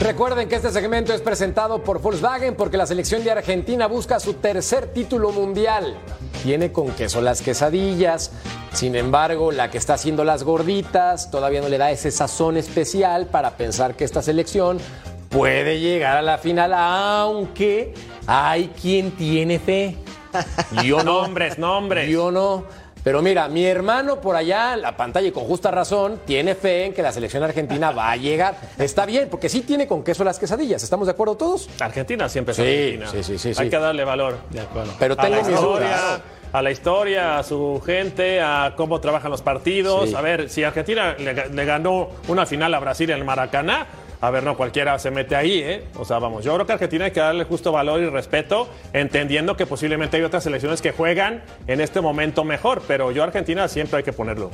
Recuerden que este segmento es presentado por Volkswagen porque la selección de Argentina busca su tercer título mundial. Tiene con queso las quesadillas, sin embargo, la que está haciendo las gorditas todavía no le da ese sazón especial para pensar que esta selección puede llegar a la final, aunque hay quien tiene fe. Yo no. Nombres, nombres. Yo no. Pero mira, mi hermano por allá en la pantalla y con justa razón tiene fe en que la selección argentina va a llegar. Está bien, porque sí tiene con queso las quesadillas. ¿Estamos de acuerdo todos? Argentina siempre es Sí, Argentina. sí, sí, sí, Hay sí. que darle valor. De acuerdo. Pero a la tengo mis historia, dudas. a la historia, a su gente, a cómo trabajan los partidos. Sí. A ver, si Argentina le ganó una final a Brasil en el Maracaná, a ver, no cualquiera se mete ahí, ¿eh? O sea, vamos, yo creo que a Argentina hay que darle justo valor y respeto, entendiendo que posiblemente hay otras selecciones que juegan en este momento mejor, pero yo a Argentina siempre hay que ponerlo.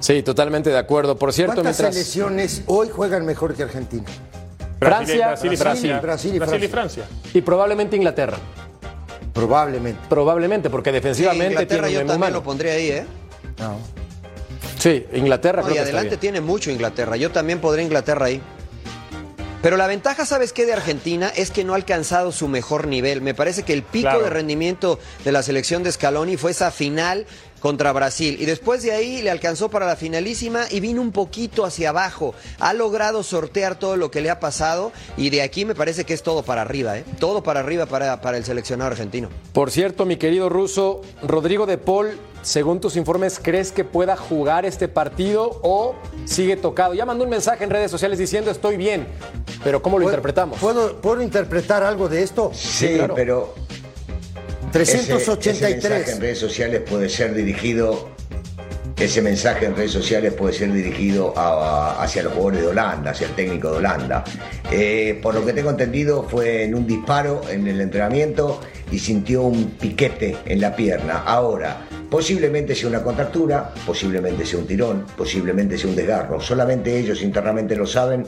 Sí, totalmente de acuerdo. Por cierto, ¿Cuántas mientras. selecciones hoy juegan mejor que Argentina? Brasil, Francia, Brasil y Brasil, Francia. Brasil y Brasil y Francia. Francia. Y probablemente Inglaterra. Probablemente. Probablemente, porque Sí, defensivamente Inglaterra tiene yo un también humano. lo pondría ahí, ¿eh? No. Sí, Inglaterra No, creo y que está adelante bien. tiene mucho Inglaterra. Yo también podría Inglaterra ahí. Pero la ventaja, ¿sabes qué? De Argentina es que no ha alcanzado su mejor nivel. Me parece que el pico Claro. de rendimiento de la selección de Scaloni fue esa final contra Brasil. Y después de ahí le alcanzó para la finalísima y vino un poquito hacia abajo. Ha logrado sortear todo lo que le ha pasado y de aquí me parece que es todo para arriba, ¿eh? Todo para arriba para, para el seleccionado argentino. Por cierto, mi querido ruso, Rodrigo de Paul, según tus informes, ¿crees que pueda jugar este partido o sigue tocado? Ya mandó un mensaje en redes sociales diciendo estoy bien, pero ¿cómo lo interpretamos? ¿Puedo, ¿Puedo interpretar algo de esto? Sí, claro. pero ese- Ese, 383. mensaje en redes sociales puede ser dirigido, ese mensaje en redes sociales puede ser dirigido a- a- hacia los jugadores de Holanda, hacia el técnico de Holanda. Eh, por lo que tengo entendido fue en un disparo en el entrenamiento y sintió un piquete en la pierna. Ahora, posiblemente sea una contractura, posiblemente sea un tirón, posiblemente sea un desgarro. Solamente ellos internamente lo saben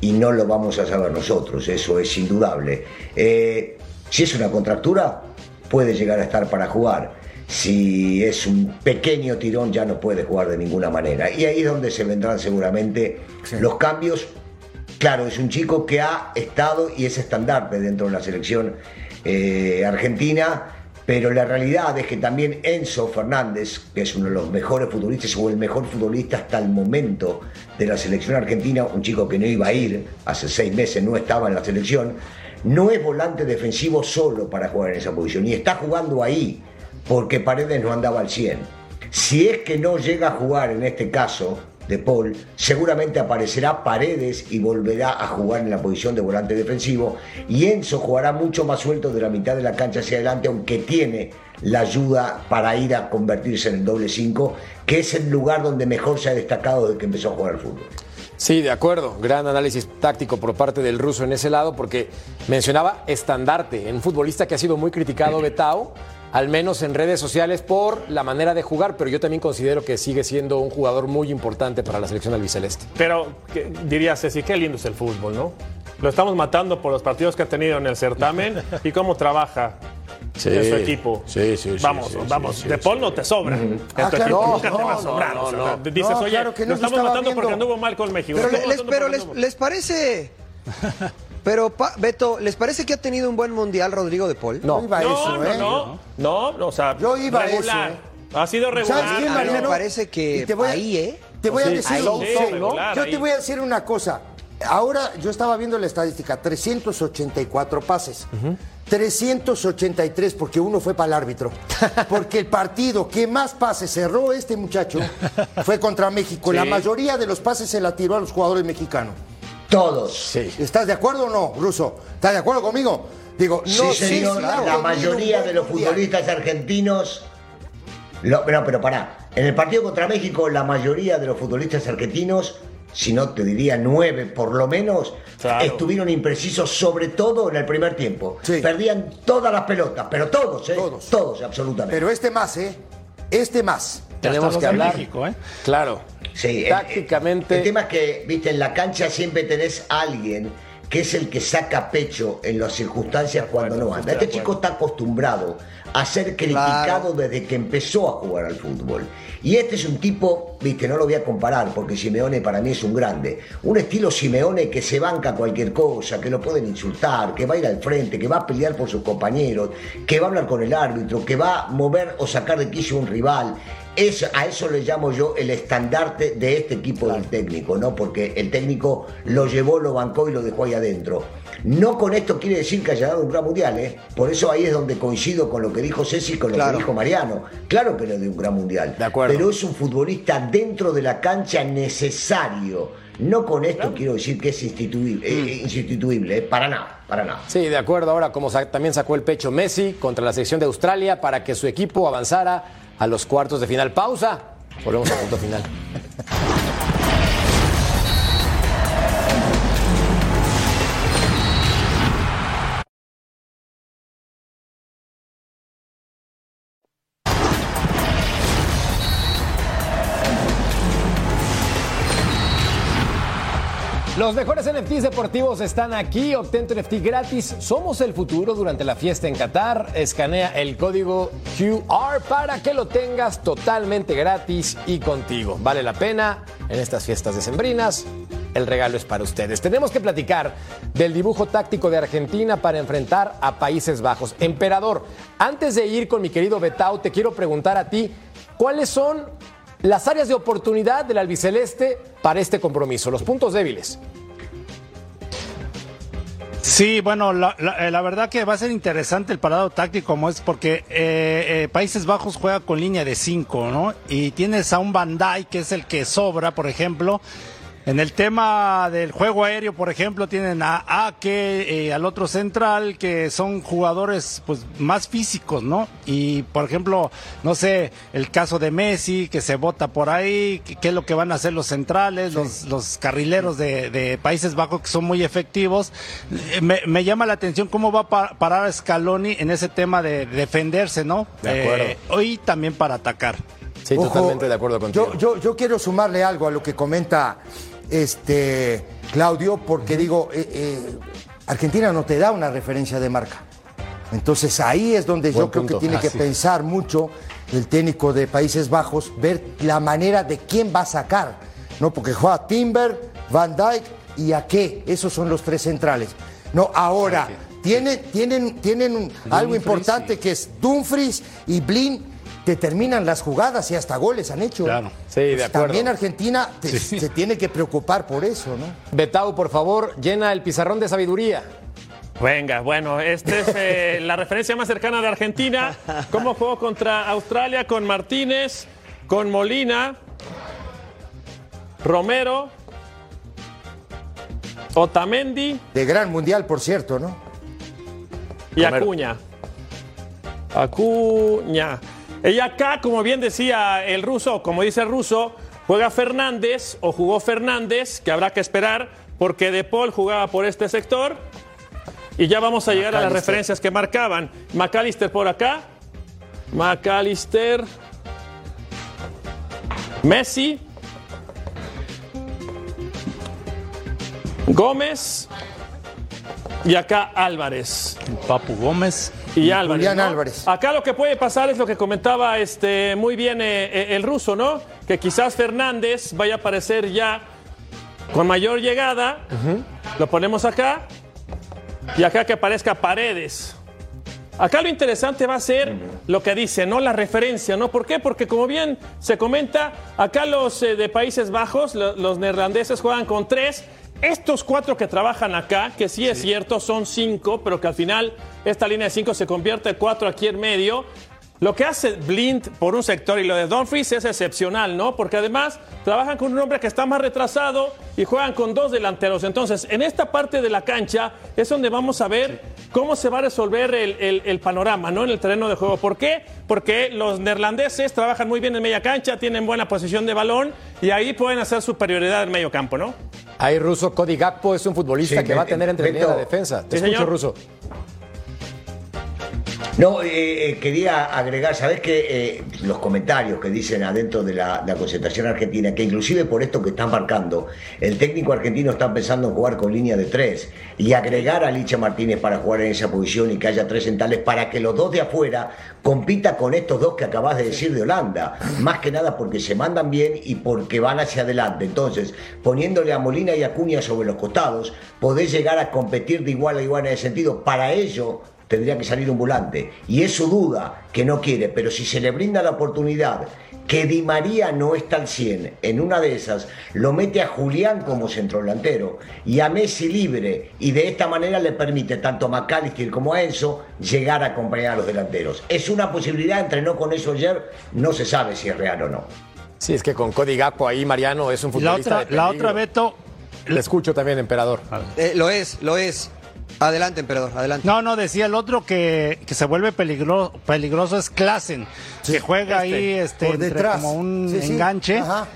y no lo vamos a saber nosotros, eso es indudable. Eh, si es una contractura, puede llegar a estar para jugar. Si es un pequeño tirón, ya no puede jugar de ninguna manera. Y ahí es donde se vendrán seguramente los cambios. Claro, es un chico que ha estado y es estandarte dentro de la selección eh, argentina, pero la realidad es que también Enzo Fernández, que es uno de los mejores futbolistas o el mejor futbolista hasta el momento de la selección argentina, un chico que no iba a ir, hace seis meses no estaba en la selección, no es volante defensivo solo para jugar en esa posición y está jugando ahí porque Paredes no andaba al 100. Si es que no llega a jugar en este caso, de Paul, seguramente aparecerá Paredes y volverá a jugar en la posición de volante defensivo y Enzo jugará mucho más suelto de la mitad de la cancha hacia adelante, aunque tiene la ayuda para ir a convertirse en el doble 5, que es el lugar donde mejor se ha destacado desde que empezó a jugar al fútbol. Sí, de acuerdo. Gran análisis táctico por parte del ruso en ese lado, porque mencionaba estandarte, un futbolista que ha sido muy criticado, Betao, al menos en redes sociales, por la manera de jugar, pero yo también considero que sigue siendo un jugador muy importante para la selección albiceleste. Pero ¿qué- diría Ceci, qué lindo es el fútbol, ¿no? Lo estamos matando por los partidos que ha tenido en el certamen y cómo trabaja Sí, en su equipo. sí, sí, sí, Vamos, sí, vamos. sí, de Paul no te sobra. En tu Ah, claro. equipo No, nunca te va a no, sobrar. no, o sea, no. Dices, No, oye, claro que no, lo estamos matando porque viendo. anduvo mal con México. Pero, les, pero porque les, les parece. Pero, Pa- Beto, ¿les parece que ha tenido un buen mundial Rodrigo de Paul? No. Iba a No, eso, no, ¿eh? no, no, no, o sea, Yo iba a regular. eso, Ha sido regular. ¿Sabes qué, A mí me Mariano? parece que te voy a- ahí, ¿eh? Te voy a decir no, Yo ahí. te voy a decir una cosa. Ahora yo estaba viendo la estadística, 384 pases. 383 porque uno fue para el árbitro. Porque el partido que más pases cerró este muchacho fue contra México. La mayoría de los pases se la tiró a los jugadores mexicanos. Todos. Sí. ¿Estás de acuerdo o no, Ruso? ¿Estás de acuerdo conmigo? Digo, Sí, no señor, la mayoría de los futbolistas argentinos. Lo, no, pero pará. En el partido contra México, la mayoría de los futbolistas argentinos, si no te diría nueve por lo menos, Claro. estuvieron imprecisos, sobre todo en el primer tiempo. Sí. Perdían todas las pelotas, pero todos, ¿eh? Todos. Todos, absolutamente. Pero este más, ¿eh? Este más. Tenemos que hablar. México, ¿eh? Claro. Sí, el- Tácticamente. El, tema es que, viste, en la cancha siempre tenés a alguien que es el que saca pecho en las circunstancias cuando no anda. Este chico está acostumbrado a ser criticado desde que empezó a jugar al fútbol. Y este es un tipo, viste, no lo voy a comparar porque Simeone para mí es un grande. Un estilo Simeone que se banca cualquier cosa, que lo pueden insultar, que va a ir al frente, que va a pelear por sus compañeros, que va a hablar con el árbitro, que va a mover o sacar de quicio a un rival. Es, a eso le llamo yo el estandarte de este equipo del técnico, ¿no? Porque el técnico lo llevó, lo bancó y lo dejó ahí adentro. No con esto quiere decir que haya dado un gran mundial, ¿eh? Por eso ahí es donde coincido con lo que dijo Ceci y con lo Claro. que dijo Mariano. Claro que le dio un gran mundial. De acuerdo. Pero es un futbolista dentro de la cancha necesario. No con esto quiero decir que es instituible, eh, insustituible, ¿eh? Para nada, para nada. Sí, de acuerdo. Ahora, como sa- también sacó el pecho Messi contra la selección de Australia para que su equipo avanzara a los cuartos de final. Pausa. Volvemos al punto final. Los mejores NFTs deportivos están aquí. Obtén NFT gratis. Somos el futuro durante la fiesta en Qatar. Escanea el código QR para que lo tengas totalmente gratis y contigo. Vale la pena en estas fiestas decembrinas. El regalo es para ustedes. Tenemos que platicar del dibujo táctico de Argentina para enfrentar a Países Bajos. Emperador, antes de ir con mi querido Betao, te quiero preguntar a ti, ¿cuáles son las áreas de oportunidad del albiceleste para este compromiso? Los puntos débiles. Sí, bueno, la, eh, la verdad que va a ser interesante el parado táctico como es porque eh, eh, Países Bajos juega con línea de 5, ¿no? Y tienes a un Bandai que es el que sobra, por ejemplo. En el tema del juego aéreo, por ejemplo, tienen a Ake, eh, al otro central, que son jugadores pues más físicos, ¿no? Y por ejemplo, no sé, el caso de Messi, que se vota por ahí, qué es lo que van a hacer los centrales, los, los carrileros de, de Países Bajos que son muy efectivos. Eh, Me, me llama la atención cómo va a pa- parar Scaloni en ese tema de defenderse, ¿no? De acuerdo. Eh, hoy también para atacar. Sí, Ojo, totalmente de acuerdo contigo. Yo, yo, yo quiero sumarle algo a lo que comenta este Claudio, porque digo, eh, eh, Argentina no te da una referencia de marca. Entonces ahí es donde Buen yo creo que tiene Ah, que sí. pensar mucho el técnico de Países Bajos, ver la manera de quién va a sacar, ¿no? Porque juega Timber, Van Dijk y a qué, esos son los tres centrales. No, ahora, tienen, tienen, tienen algo importante que es Dumfries y Blin te terminan las jugadas y hasta goles han hecho. Claro. Sí, de acuerdo. También Argentina te- se tiene que preocupar por eso, ¿no? Betau, por favor, llena el pizarrón de sabiduría. Venga, bueno, esta es eh, la referencia más cercana de Argentina. ¿Cómo jugó contra Australia con Martínez, con Molina, Romero, Otamendi De gran mundial, por cierto, ¿no? y Romero. Acuña? Acuña. Y acá, como bien decía el ruso, como dice el ruso, juega Fernández o jugó Fernández, que habrá que esperar, porque De Paul jugaba por este sector. Y ya vamos a llegar a las referencias que marcaban. McAllister por acá. McAllister. Messi. Gómez. Y acá Álvarez. Papu Gómez. Y Álvarez. Julián ¿no? Álvarez. Acá lo que puede pasar es lo que comentaba este, muy bien eh, eh, el ruso, ¿no? Que quizás Fernández vaya a aparecer ya con mayor llegada. Lo ponemos acá. Y acá que aparezca Paredes. Acá lo interesante va a ser lo que dice, ¿no? La referencia, ¿no? ¿Por qué? Porque como bien se comenta, acá los eh, de Países Bajos, lo- los neerlandeses juegan con tres. Estos cuatro que trabajan acá, que sí es cierto, son cinco, pero que al final esta línea de cinco se convierte en cuatro aquí en medio. Lo que hace Blind por un sector y lo de Dumfries es excepcional, ¿no? Porque además trabajan con un hombre que está más retrasado y juegan con dos delanteros. Entonces, en esta parte de la cancha es donde vamos a ver cómo se va a resolver el, el- el panorama, ¿no? En el terreno de juego. ¿Por qué? Porque los neerlandeses trabajan muy bien en media cancha, tienen buena posición de balón y ahí pueden hacer superioridad en medio campo, ¿no? Ahí, Ruso, Cody Gakpo es un futbolista Sí, que va a tener entre línea de Beto. defensa. Te Sí, escucho, señor. Ruso. No, eh, eh, quería agregar, sabes que eh, los comentarios que dicen adentro de la, concentración argentina, que inclusive por esto que están marcando, el técnico argentino está pensando en jugar con línea de tres y agregar a Licha Martínez para jugar en esa posición y que haya tres centrales para que los dos de afuera compita con estos dos que acabas de decir de Holanda, más que nada porque se mandan bien y porque van hacia adelante. Entonces, poniéndole a Molina y a Cuña sobre los costados, podés llegar a competir de igual a igual en ese sentido. Para ello tendría que salir un volante. Y es su duda que no quiere, pero si se le brinda la oportunidad que Di María no está al 100, en una de esas lo mete a Julián como centrodelantero y a Messi libre y de esta manera le permite tanto a McAllister como a Enzo llegar a acompañar a los delanteros. Es una posibilidad, entrenó con eso ayer, no se sabe si es real o no. Sí, es que con Cody Gakpo ahí, Mariano, es un Y la futbolista otra, de la otra, Beto. Le escucho también, emperador. Eh, lo es, lo es. Adelante, emperador, adelante. No, no, decía el otro que, que se vuelve peligro- peligroso es Klassen, que juega ahí este, Por entre detrás. como un Sí, sí. enganche Ajá.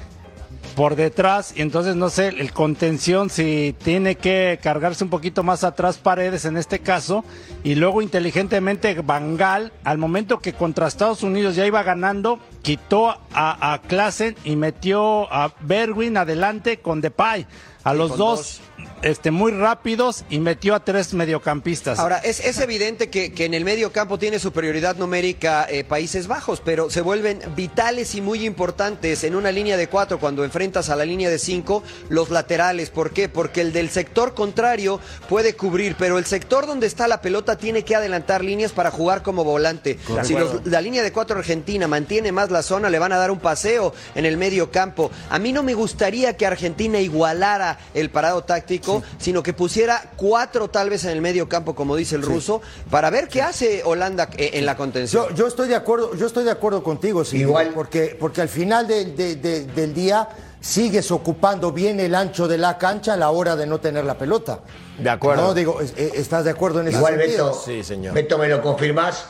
por detrás y entonces no sé, el contención si tiene que cargarse un poquito más atrás Paredes en este caso y luego inteligentemente Bangal al momento que contra Estados Unidos ya iba ganando quitó a, a Klassen y metió a Berwin adelante con Depay a los dos, este muy rápidos y metió a tres mediocampistas. Ahora, es, es evidente que, que en el medio campo tiene superioridad numérica eh, Países Bajos, pero se vuelven vitales y muy importantes en una línea de cuatro cuando enfrentas a la línea de cinco los laterales. ¿Por qué? Porque el del sector contrario puede cubrir, pero el sector donde está la pelota tiene que adelantar líneas para jugar como volante. Si los- la línea de cuatro argentina mantiene más la zona, le van a dar un paseo en el medio campo. A mí no me gustaría que Argentina igualara el parado táctico, sino que pusiera cuatro tal vez en el medio campo, como dice el ruso, para ver qué hace Holanda eh, en la contención. Yo, yo estoy de acuerdo, yo estoy de acuerdo contigo, sí, Igual. porque, porque al final de- de- de- del día sigues ocupando bien el ancho de la cancha a la hora de no tener la pelota. De acuerdo. No, digo, eh, ¿estás de acuerdo en ese Igual, sentido? Beto, Sí, señor. Beto, ¿me lo confirmás?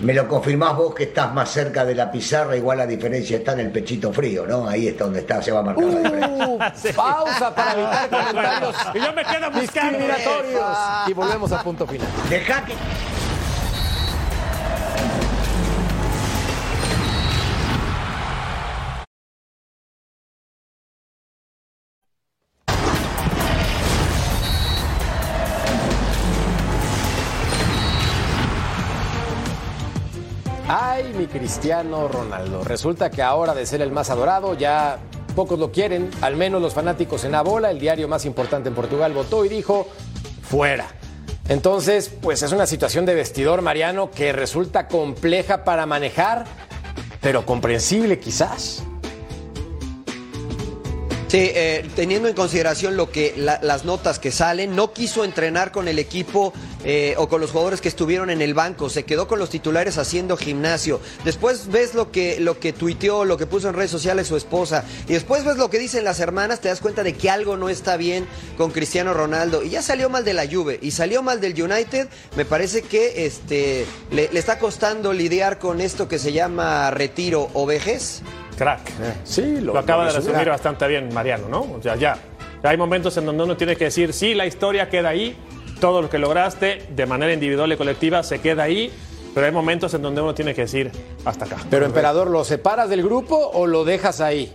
Me lo confirmás vos que estás más cerca de la pizarra, igual la diferencia está en el pechito frío, ¿no? Ahí está donde está, se va a marcar la diferencia. Uh, Pausa para evitar comentarios Y yo me quedo buscando. discriminatorios. Y volvemos a punto final. Dejá que... Cristiano Ronaldo. Resulta que ahora de ser el más adorado, ya pocos lo quieren, al menos los fanáticos en la bola. El diario más importante en Portugal votó y dijo, fuera. Entonces, pues es una situación de vestidor, Mariano, que resulta compleja para manejar, pero comprensible quizás. Sí, eh, teniendo en consideración lo que la- las notas que salen, no quiso entrenar con el equipo eh, o con los jugadores que estuvieron en el banco, se quedó con los titulares haciendo gimnasio. Después ves lo que lo que tuiteó, lo que puso en redes sociales su esposa, y después ves lo que dicen las hermanas, te das cuenta de que algo no está bien con Cristiano Ronaldo y ya salió mal de la Juve y salió mal del United. Me parece que este le, le está costando lidiar con esto que se llama retiro o vejez. Crack. Sí, Lo, acaba de resumir bastante bien Mariano, ¿no? O sea, ya. Hay momentos en donde uno tiene que decir, sí, la historia queda ahí, todo lo que lograste de manera individual y colectiva se queda ahí, pero hay momentos en donde uno tiene que decir, hasta acá. Pero, emperador, ¿lo separas del grupo o lo dejas ahí?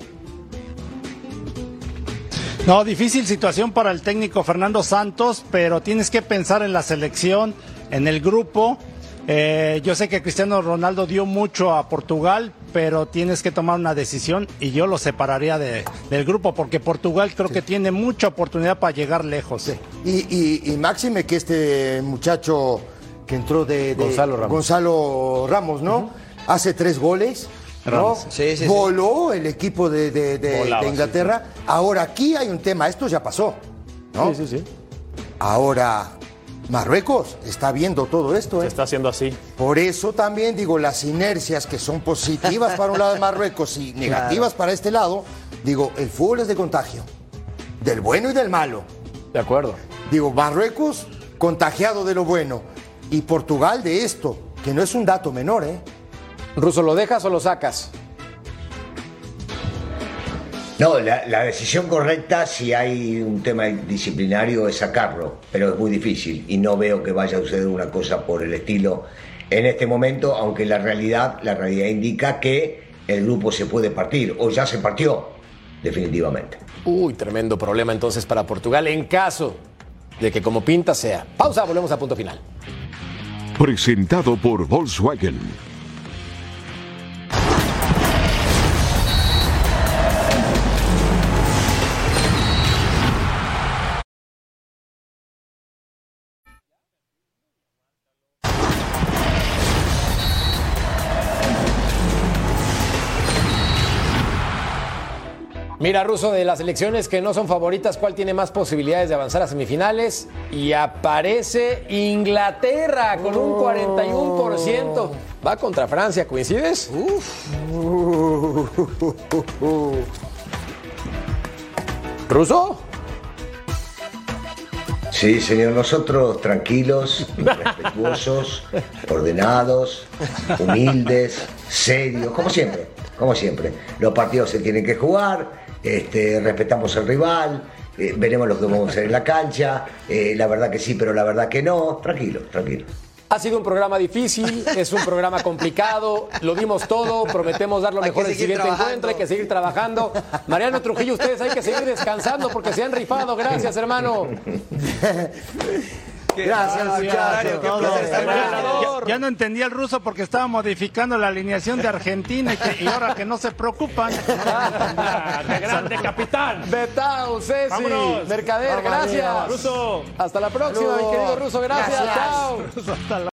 No, difícil situación para el técnico Fernando Santos, pero tienes que pensar en la selección, en el grupo. Eh, yo sé que Cristiano Ronaldo dio mucho a Portugal, pero tienes que tomar una decisión y yo lo separaría de- del grupo porque Portugal creo que tiene mucha oportunidad para llegar lejos. Y, y, y máxime que este muchacho que entró de, de- Gonzalo Ramos. Gonzalo Ramos, ¿no? Hace tres goles. ¿no? Sí, sí, sí. Voló el equipo de, de- de- Volaba, de Inglaterra. Ahora aquí hay un tema, esto ya pasó. ¿no? Sí, sí, sí. Ahora Marruecos está viendo todo esto. Se ¿eh? está haciendo así. Por eso también digo, las inercias que son positivas para un lado de Marruecos y negativas para este lado, digo, el fútbol es de contagio, del bueno y del malo. De acuerdo. Digo, Marruecos contagiado de lo bueno y Portugal de esto, que no es un dato menor, ¿eh? Ruso, ¿lo dejas o lo sacas? No, la, la decisión correcta, si hay un tema disciplinario, es sacarlo, pero es muy difícil y no veo que vaya a suceder una cosa por el estilo en este momento, aunque la realidad, la realidad indica que el grupo se puede partir o ya se partió, definitivamente. Uy, tremendo problema entonces para Portugal en caso de que como pinta sea. Pausa, volvemos a punto final. Presentado por Volkswagen. Mira, Ruso, de las elecciones que no son favoritas, ¿cuál tiene más posibilidades de avanzar a semifinales? Y aparece Inglaterra con un 41%. Va contra Francia, ¿coincides? ¿Ruso? Sí, señor, nosotros tranquilos, respetuosos, ordenados, humildes, serios, como siempre, como siempre. Los partidos se tienen que jugar, este, respetamos al rival, eh, veremos lo que vamos a hacer en la cancha, eh, la verdad que sí, pero la verdad que no, tranquilo, tranquilo. Ha sido un programa difícil, es un programa complicado, lo dimos todo, prometemos dar lo mejor que el siguiente trabajando. encuentro, hay que seguir trabajando. Mariano Trujillo, ustedes hay que seguir descansando porque se han rifado. Gracias, hermano. Gracias, muchachos. Ya, ya no entendía el ruso porque estaba modificando la alineación de Argentina y, que- y ahora que no se preocupan. Ah, ¡Qué grande, capitán! Betao, Ceci, Vámonos. Mercader, gracias. Ruso. Hasta la próxima, mi querido Ruso, gracias. Gracias. Chao. Hasta la-